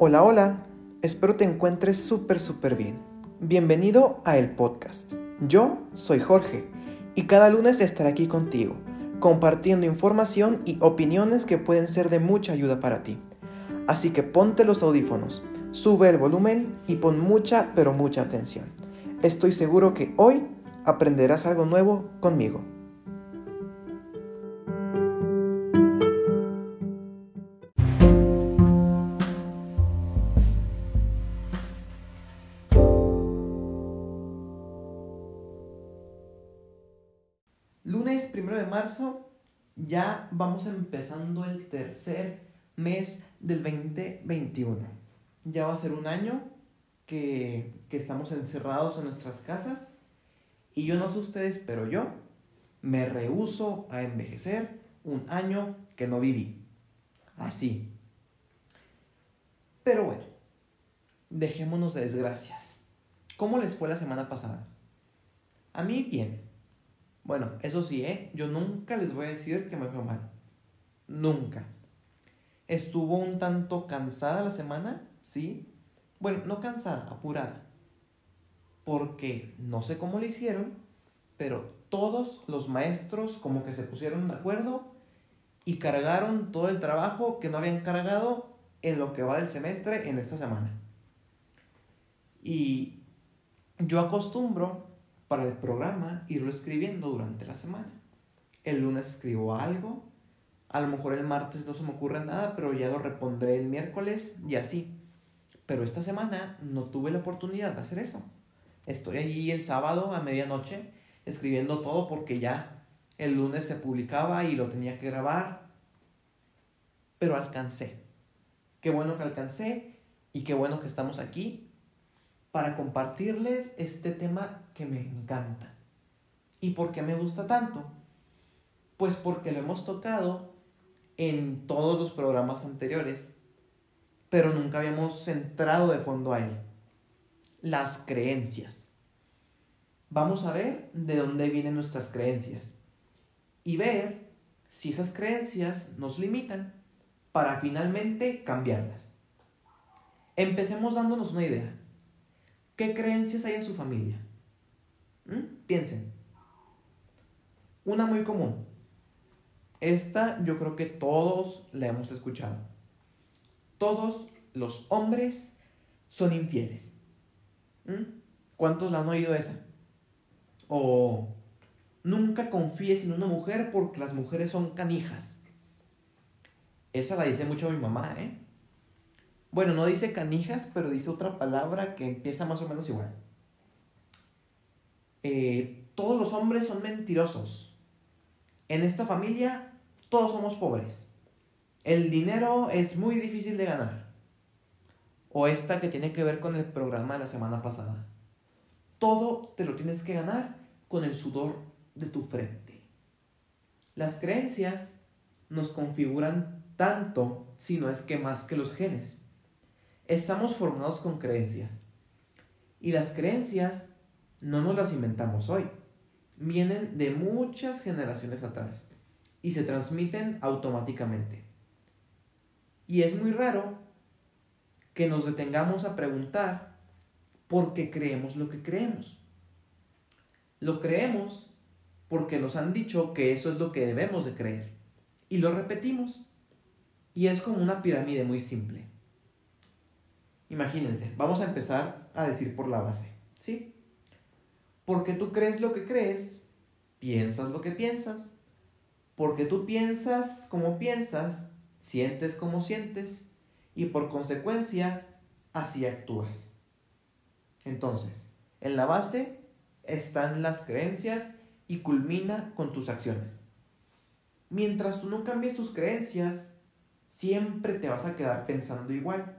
Hola, hola, espero te encuentres súper, súper bien. Bienvenido a el podcast. Yo soy Jorge y cada lunes estaré aquí contigo, compartiendo información y opiniones que pueden ser de mucha ayuda para ti. Así que ponte los audífonos, sube el volumen y pon mucha, pero mucha atención. Estoy seguro que hoy aprenderás algo nuevo conmigo. Primero de marzo, ya vamos empezando el tercer mes del 2021. Ya va a ser un año que, que estamos encerrados en nuestras casas y yo no sé ustedes, pero yo me rehuso a envejecer un año que no viví. Así. Pero bueno, dejémonos de desgracias. ¿Cómo les fue la semana pasada? A mí bien. Bueno, eso sí, ¿eh? Yo nunca les voy a decir que me fue mal. Nunca. Estuvo un tanto cansada la semana, sí. Bueno, no cansada, apurada. Porque no sé cómo lo hicieron, pero todos los maestros como que se pusieron de acuerdo y cargaron todo el trabajo que no habían cargado en lo que va del semestre en esta semana. Y yo acostumbro para el programa irlo escribiendo durante la semana. El lunes escribo algo, a lo mejor el martes no se me ocurre nada, pero ya lo repondré el miércoles y así. Pero esta semana no tuve la oportunidad de hacer eso. Estoy allí el sábado a medianoche escribiendo todo porque ya el lunes se publicaba y lo tenía que grabar. Pero alcancé. Qué bueno que alcancé y qué bueno que estamos aquí para compartirles este tema que me encanta. ¿Y por qué me gusta tanto? Pues porque lo hemos tocado en todos los programas anteriores, pero nunca habíamos centrado de fondo a él. Las creencias. Vamos a ver de dónde vienen nuestras creencias y ver si esas creencias nos limitan para finalmente cambiarlas. Empecemos dándonos una idea. ¿Qué creencias hay en su familia? Piensen. Una muy común. Esta yo creo que todos la hemos escuchado. Todos los hombres son infieles. ¿Mm? ¿Cuántos la han oído esa? O nunca confíes en una mujer porque las mujeres son canijas. Esa la dice mucho mi mamá, ¿eh? Bueno, no dice canijas, pero dice otra palabra que empieza más o menos igual. Eh, todos los hombres son mentirosos. En esta familia todos somos pobres. El dinero es muy difícil de ganar. O esta que tiene que ver con el programa de la semana pasada. Todo te lo tienes que ganar con el sudor de tu frente. Las creencias nos configuran tanto, si no es que más que los genes. Estamos formados con creencias. Y las creencias no nos las inventamos hoy. Vienen de muchas generaciones atrás y se transmiten automáticamente. Y es muy raro que nos detengamos a preguntar por qué creemos lo que creemos. Lo creemos porque nos han dicho que eso es lo que debemos de creer. Y lo repetimos. Y es como una pirámide muy simple. Imagínense, vamos a empezar a decir por la base, ¿sí? Porque tú crees lo que crees, piensas lo que piensas. Porque tú piensas como piensas, sientes como sientes y por consecuencia así actúas. Entonces, en la base están las creencias y culmina con tus acciones. Mientras tú no cambies tus creencias, siempre te vas a quedar pensando igual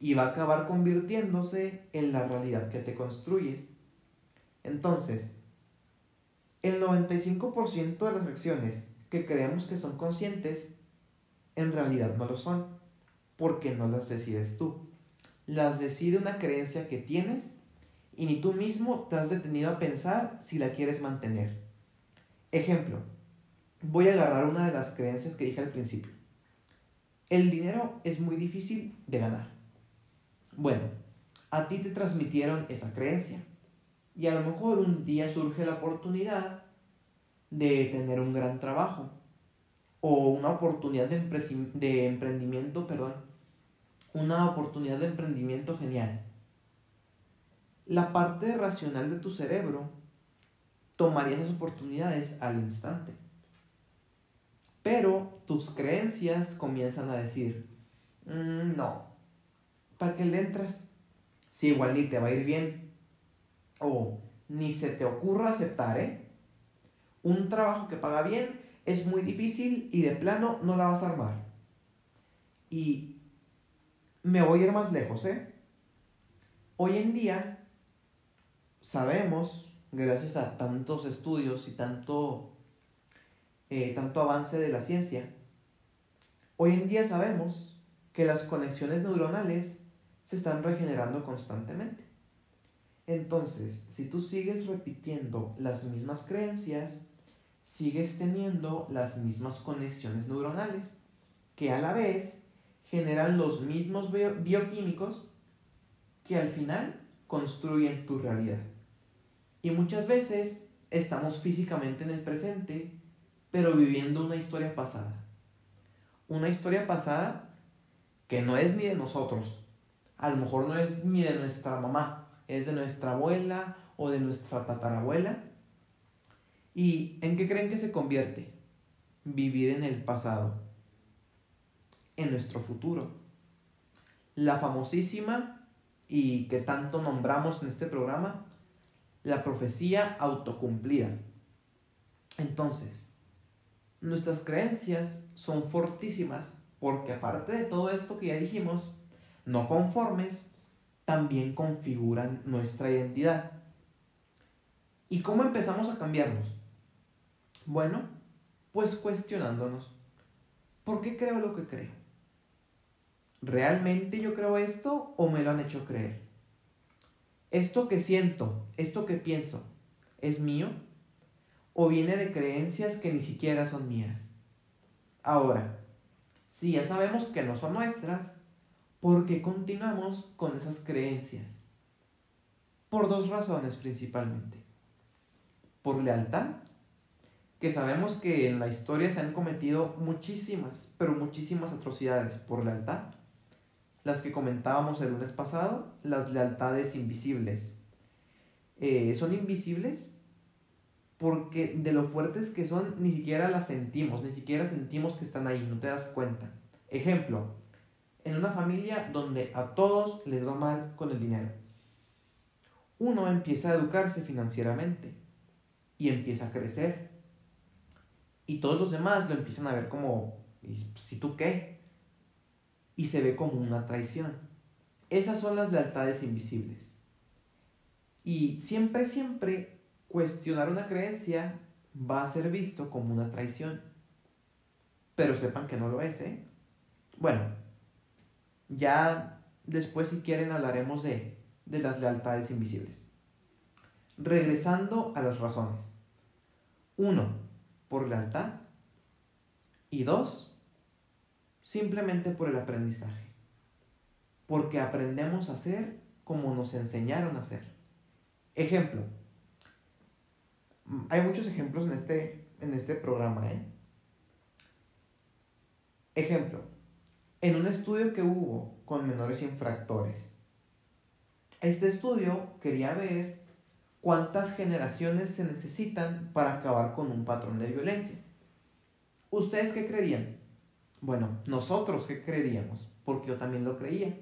y va a acabar convirtiéndose en la realidad que te construyes. Entonces, el 95% de las acciones que creemos que son conscientes, en realidad no lo son, porque no las decides tú. Las decide una creencia que tienes y ni tú mismo te has detenido a pensar si la quieres mantener. Ejemplo, voy a agarrar una de las creencias que dije al principio. El dinero es muy difícil de ganar. Bueno, a ti te transmitieron esa creencia y a lo mejor un día surge la oportunidad de tener un gran trabajo o una oportunidad de, de emprendimiento, perdón, una oportunidad de emprendimiento genial. La parte racional de tu cerebro tomaría esas oportunidades al instante. Pero tus creencias comienzan a decir, mm, no, ¿para qué le entras? Si igual ni te va a ir bien. O ni se te ocurra aceptar, ¿eh? Un trabajo que paga bien es muy difícil y de plano no la vas a armar. Y me voy a ir más lejos, ¿eh? Hoy en día sabemos, gracias a tantos estudios y tanto, eh, tanto avance de la ciencia, hoy en día sabemos que las conexiones neuronales se están regenerando constantemente. Entonces, si tú sigues repitiendo las mismas creencias, sigues teniendo las mismas conexiones neuronales, que a la vez generan los mismos bioquímicos que al final construyen tu realidad. Y muchas veces estamos físicamente en el presente, pero viviendo una historia pasada. Una historia pasada que no es ni de nosotros. A lo mejor no es ni de nuestra mamá, es de nuestra abuela o de nuestra tatarabuela ¿Y en qué creen que se convierte? Vivir en el pasado, en nuestro futuro. La famosísima y que tanto nombramos en este programa, la profecía autocumplida. Entonces, nuestras creencias son fortísimas porque aparte de todo esto que ya dijimos, no conformes, también configuran nuestra identidad. ¿Y cómo empezamos a cambiarnos? Bueno, pues cuestionándonos, ¿por qué creo lo que creo? ¿Realmente yo creo esto o me lo han hecho creer? ¿Esto que siento, esto que pienso, es mío? ¿O viene de creencias que ni siquiera son mías? Ahora, si ya sabemos que no son nuestras, ¿por qué continuamos con esas creencias? Por dos razones principalmente. Por lealtad que sabemos que en la historia se han cometido muchísimas, pero muchísimas atrocidades por lealtad. Las que comentábamos el lunes pasado, las lealtades invisibles. Eh, son invisibles porque de lo fuertes que son, ni siquiera las sentimos, ni siquiera sentimos que están ahí, no te das cuenta. Ejemplo, en una familia donde a todos les va mal con el dinero. Uno empieza a educarse financieramente y empieza a crecer y todos los demás lo empiezan a ver como, ¿si tú qué? Y se ve como una traición. Esas son las lealtades invisibles. Y siempre, siempre cuestionar una creencia va a ser visto como una traición. Pero sepan que no lo es, ¿eh? Bueno, ya después si quieren hablaremos de, de las lealtades invisibles. Regresando a las razones. Uno, por lealtad. Y dos, simplemente por el aprendizaje. Porque aprendemos a hacer como nos enseñaron a hacer. Ejemplo. Hay muchos ejemplos en este, en este programa. ¿eh? Ejemplo. En un estudio que hubo con menores infractores. Este estudio quería ver cuántas generaciones se necesitan para acabar con un patrón de violencia. ¿Ustedes qué creerían? Bueno, nosotros qué creeríamos, porque yo también lo creía.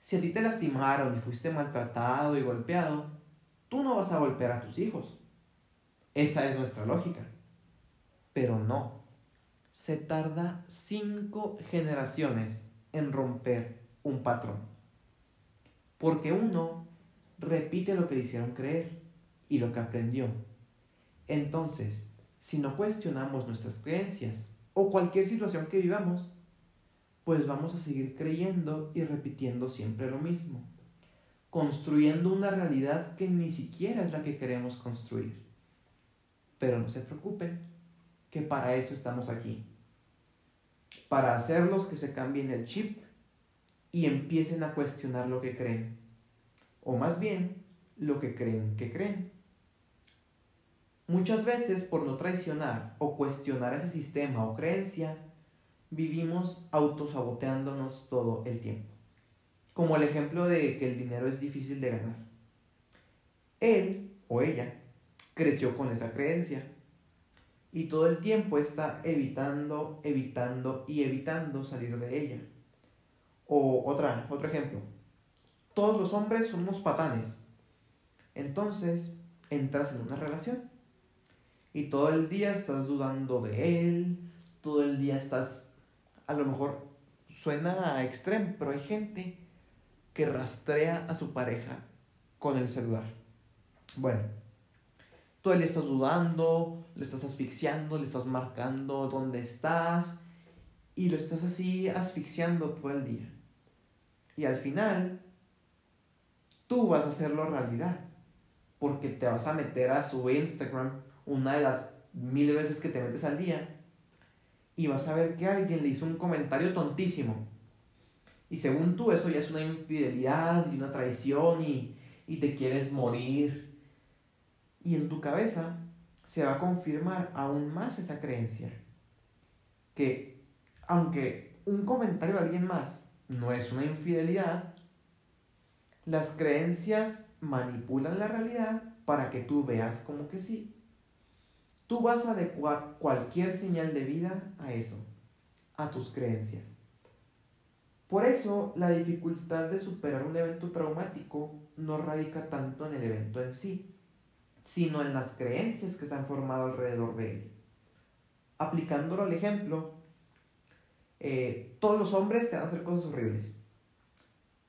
Si a ti te lastimaron y fuiste maltratado y golpeado, tú no vas a golpear a tus hijos. Esa es nuestra lógica. Pero no. Se tarda cinco generaciones en romper un patrón. Porque uno repite lo que le hicieron creer y lo que aprendió. Entonces, si no cuestionamos nuestras creencias o cualquier situación que vivamos, pues vamos a seguir creyendo y repitiendo siempre lo mismo, construyendo una realidad que ni siquiera es la que queremos construir. Pero no se preocupen, que para eso estamos aquí, para hacerlos que se cambien el chip y empiecen a cuestionar lo que creen. O más bien, lo que creen que creen. Muchas veces por no traicionar o cuestionar ese sistema o creencia, vivimos autosaboteándonos todo el tiempo. Como el ejemplo de que el dinero es difícil de ganar. Él o ella creció con esa creencia y todo el tiempo está evitando, evitando y evitando salir de ella. O otra, otro ejemplo. Todos los hombres son unos patanes. Entonces entras en una relación y todo el día estás dudando de él, todo el día estás, a lo mejor suena a extremo, pero hay gente que rastrea a su pareja con el celular. Bueno, todo el día estás dudando, lo estás asfixiando, le estás marcando dónde estás y lo estás así asfixiando todo el día. Y al final, tú vas a hacerlo realidad, porque te vas a meter a su Instagram una de las mil veces que te metes al día y vas a ver que alguien le hizo un comentario tontísimo. Y según tú eso ya es una infidelidad y una traición y, y te quieres morir y en tu cabeza se va a confirmar aún más esa creencia. Que aunque un comentario de alguien más no es una infidelidad, las creencias manipulan la realidad para que tú veas como que sí. Tú vas a adecuar cualquier señal de vida a eso, a tus creencias. Por eso la dificultad de superar un evento traumático no radica tanto en el evento en sí, sino en las creencias que se han formado alrededor de él. Aplicándolo al ejemplo, eh, todos los hombres te van a hacer cosas horribles.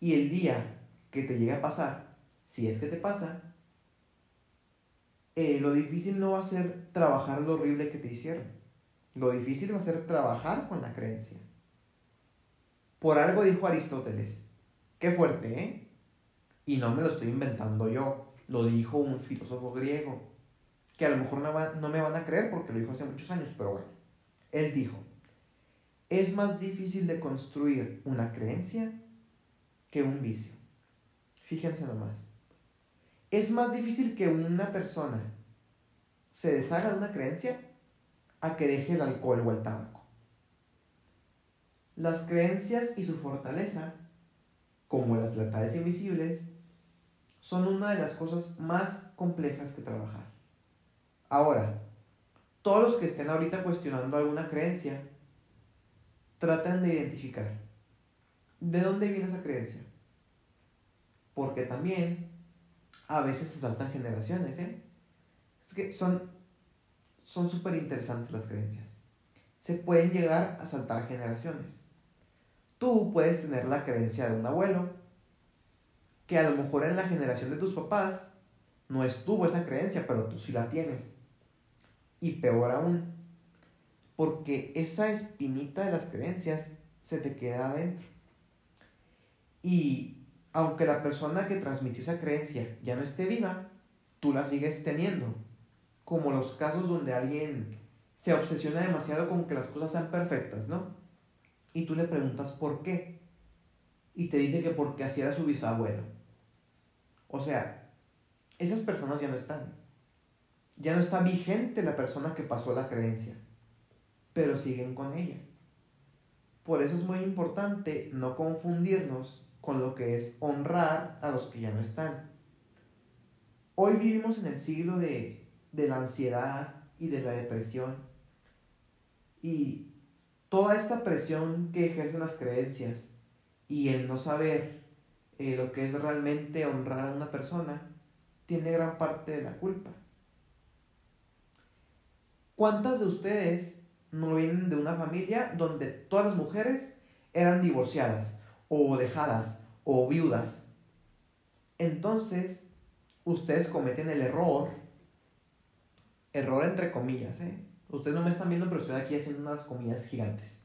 Y el día que te llegue a pasar, si es que te pasa, eh, lo difícil no va a ser trabajar lo horrible que te hicieron. Lo difícil va a ser trabajar con la creencia. Por algo dijo Aristóteles. Qué fuerte, ¿eh? Y no me lo estoy inventando yo lo dijo un filósofo griego, que a lo mejor no, me van a creer porque lo dijo hace muchos años, pero bueno, él dijo, es más difícil de construir una creencia que un vicio. Fíjense nomás. Es más difícil que una persona se deshaga de una creencia a que deje el alcohol o el tabaco. Las creencias y su fortaleza, como las lealtades invisibles, son una de las cosas más complejas que trabajar. Ahora, todos los que estén ahorita cuestionando alguna creencia, traten de identificar de dónde viene esa creencia. Porque también a veces se saltan generaciones, ¿eh? Es que son son súper interesantes las creencias. Se pueden llegar a saltar generaciones. Tú puedes tener la creencia de un abuelo, que a lo mejor en la generación de tus papás no estuvo esa creencia, pero tú sí la tienes. Y peor aún, porque esa espinita de las creencias se te queda adentro. Y aunque la persona que transmitió esa creencia ya no esté viva, tú la sigues teniendo. Como los casos donde alguien se obsesiona demasiado con que las cosas sean perfectas, ¿no? Y tú le preguntas por qué. Y te dice que porque así era su bisabuelo. O sea, esas personas ya no están. Ya no está vigente la persona que pasó la creencia, pero siguen con ella. Por eso es muy importante no confundirnos con lo que es honrar a los que ya no están. Hoy vivimos en el siglo de, de la ansiedad y de la depresión. Y toda esta presión que ejercen las creencias y el no saber eh, lo que es realmente honrar a una persona, tiene gran parte de la culpa. ¿Cuántas de ustedes no vienen de una familia donde todas las mujeres eran divorciadas o dejadas o viudas? Entonces, ustedes cometen el error, error entre comillas, ¿eh? Ustedes no me están viendo, pero estoy aquí haciendo unas comillas gigantes.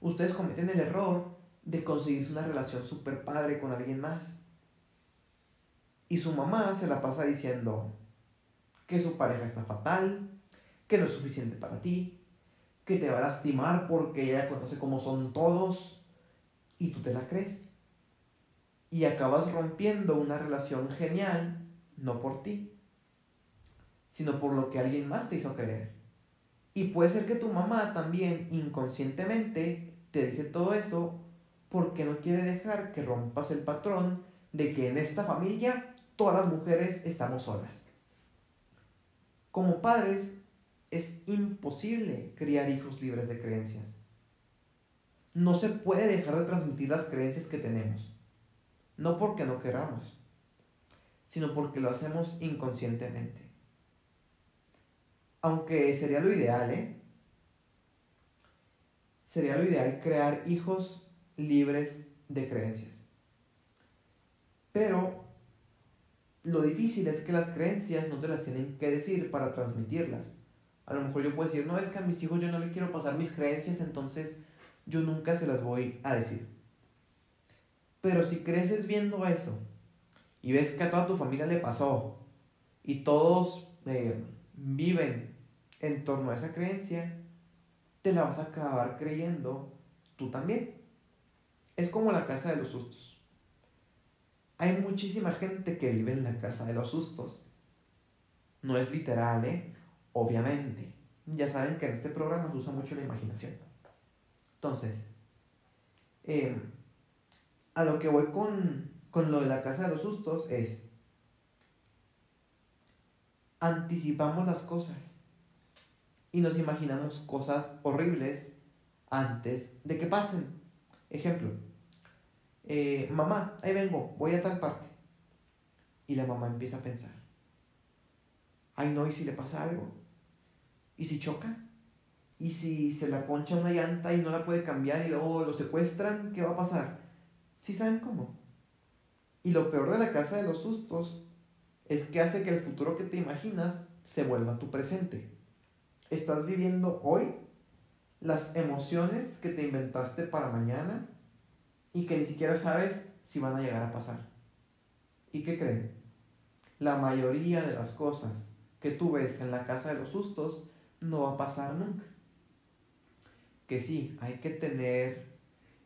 Ustedes cometen el error de conseguirse una relación súper padre con alguien más. Y su mamá se la pasa diciendo que su pareja está fatal, que no es suficiente para ti, que te va a lastimar porque ella conoce cómo son todos. y tú te la crees. Y acabas rompiendo una relación genial, no por ti, sino por lo que alguien más te hizo creer. Y puede ser que tu mamá también inconscientemente te dice todo eso porque no quiere dejar que rompas el patrón de que en esta familia todas las mujeres estamos solas. Como padres, es imposible criar hijos libres de creencias. No se puede dejar de transmitir las creencias que tenemos. No porque no queramos, sino porque lo hacemos inconscientemente. Aunque sería lo ideal, ¿eh? Sería lo ideal crear hijos libres de creencias. Pero lo difícil es que las creencias no te las tienen que decir para transmitirlas. A lo mejor yo puedo decir, no, es que a mis hijos yo no les quiero pasar mis creencias, entonces yo nunca se las voy a decir. Pero si creces viendo eso y ves que a toda tu familia le pasó y todos eh, viven en torno a esa creencia, te la vas a acabar creyendo tú también. Es como la casa de los sustos. Hay muchísima gente que vive en la casa de los sustos. No es literal, ¿eh? Obviamente. Ya saben que en este programa se usa mucho la imaginación. Entonces, em, a lo que voy con, con lo de la casa de los sustos es, anticipamos las cosas y nos imaginamos cosas horribles antes de que pasen. Ejemplo, eh, mamá, ahí vengo, voy a tal parte. Y la mamá empieza a pensar, ay no, ¿y si le pasa algo? ¿Y si choca? ¿Y si se la poncha una llanta y no la puede cambiar y luego lo secuestran? ¿Qué va a pasar? ¿Sí saben cómo? Y lo peor de la casa de los sustos es que hace que el futuro que te imaginas se vuelva tu presente. Estás viviendo hoy las emociones que te inventaste para mañana y que ni siquiera sabes si van a llegar a pasar. ¿Y qué creen? La mayoría de las cosas que tú ves en la casa de los sustos no va a pasar nunca. Que sí, hay que tener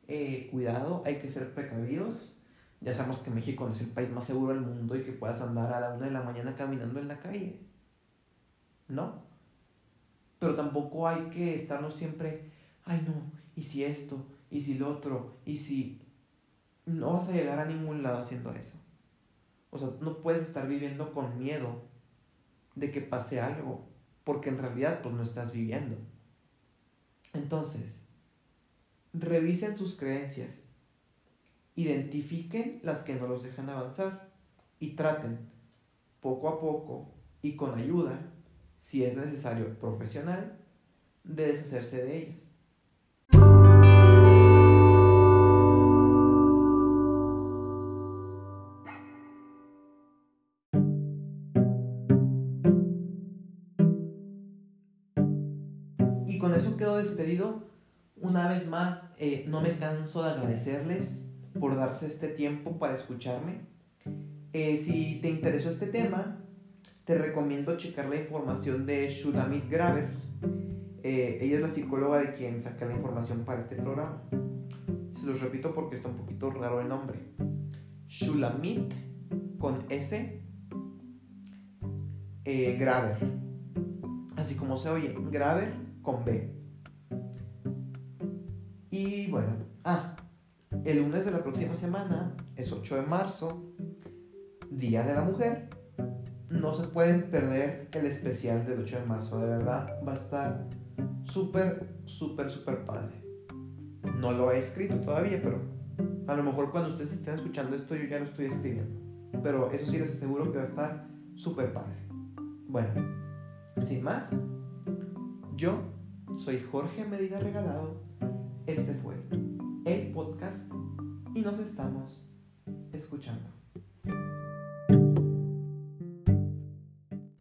eh, cuidado, hay que ser precavidos. Ya sabemos que México no es el país más seguro del mundo y que puedas andar a la una de la mañana caminando en la calle. ¿No? Pero tampoco hay que estarnos siempre, ay no, y si esto, y si lo otro, y si... No vas a llegar a ningún lado haciendo eso. O sea, no puedes estar viviendo con miedo de que pase algo porque en realidad pues no estás viviendo. Entonces, revisen sus creencias, identifiquen las que no los dejan avanzar y traten poco a poco y con ayuda, si es necesario profesional, de deshacerse de ellas. despedido. Una vez más, eh, no me canso de agradecerles por darse este tiempo para escucharme. Eh, si te interesó este tema, te recomiendo checar la información de Shulamit Graver. Eh, ella es la psicóloga de quien saca la información para este programa. Se los repito porque está un poquito raro el nombre. Shulamit con S Graver. Así como se oye, Graver con B. Y bueno, ah, el lunes de la próxima semana es 8 de marzo, Día de la Mujer. No se pueden perder el especial del 8 de marzo, de verdad va a estar súper, súper, súper padre. No lo he escrito todavía, pero a lo mejor cuando ustedes estén escuchando esto yo ya lo estoy escribiendo. Pero eso sí les aseguro que va a estar súper padre. Bueno, sin más, yo soy Jorge Medina Regalado este fue el podcast y nos estamos escuchando.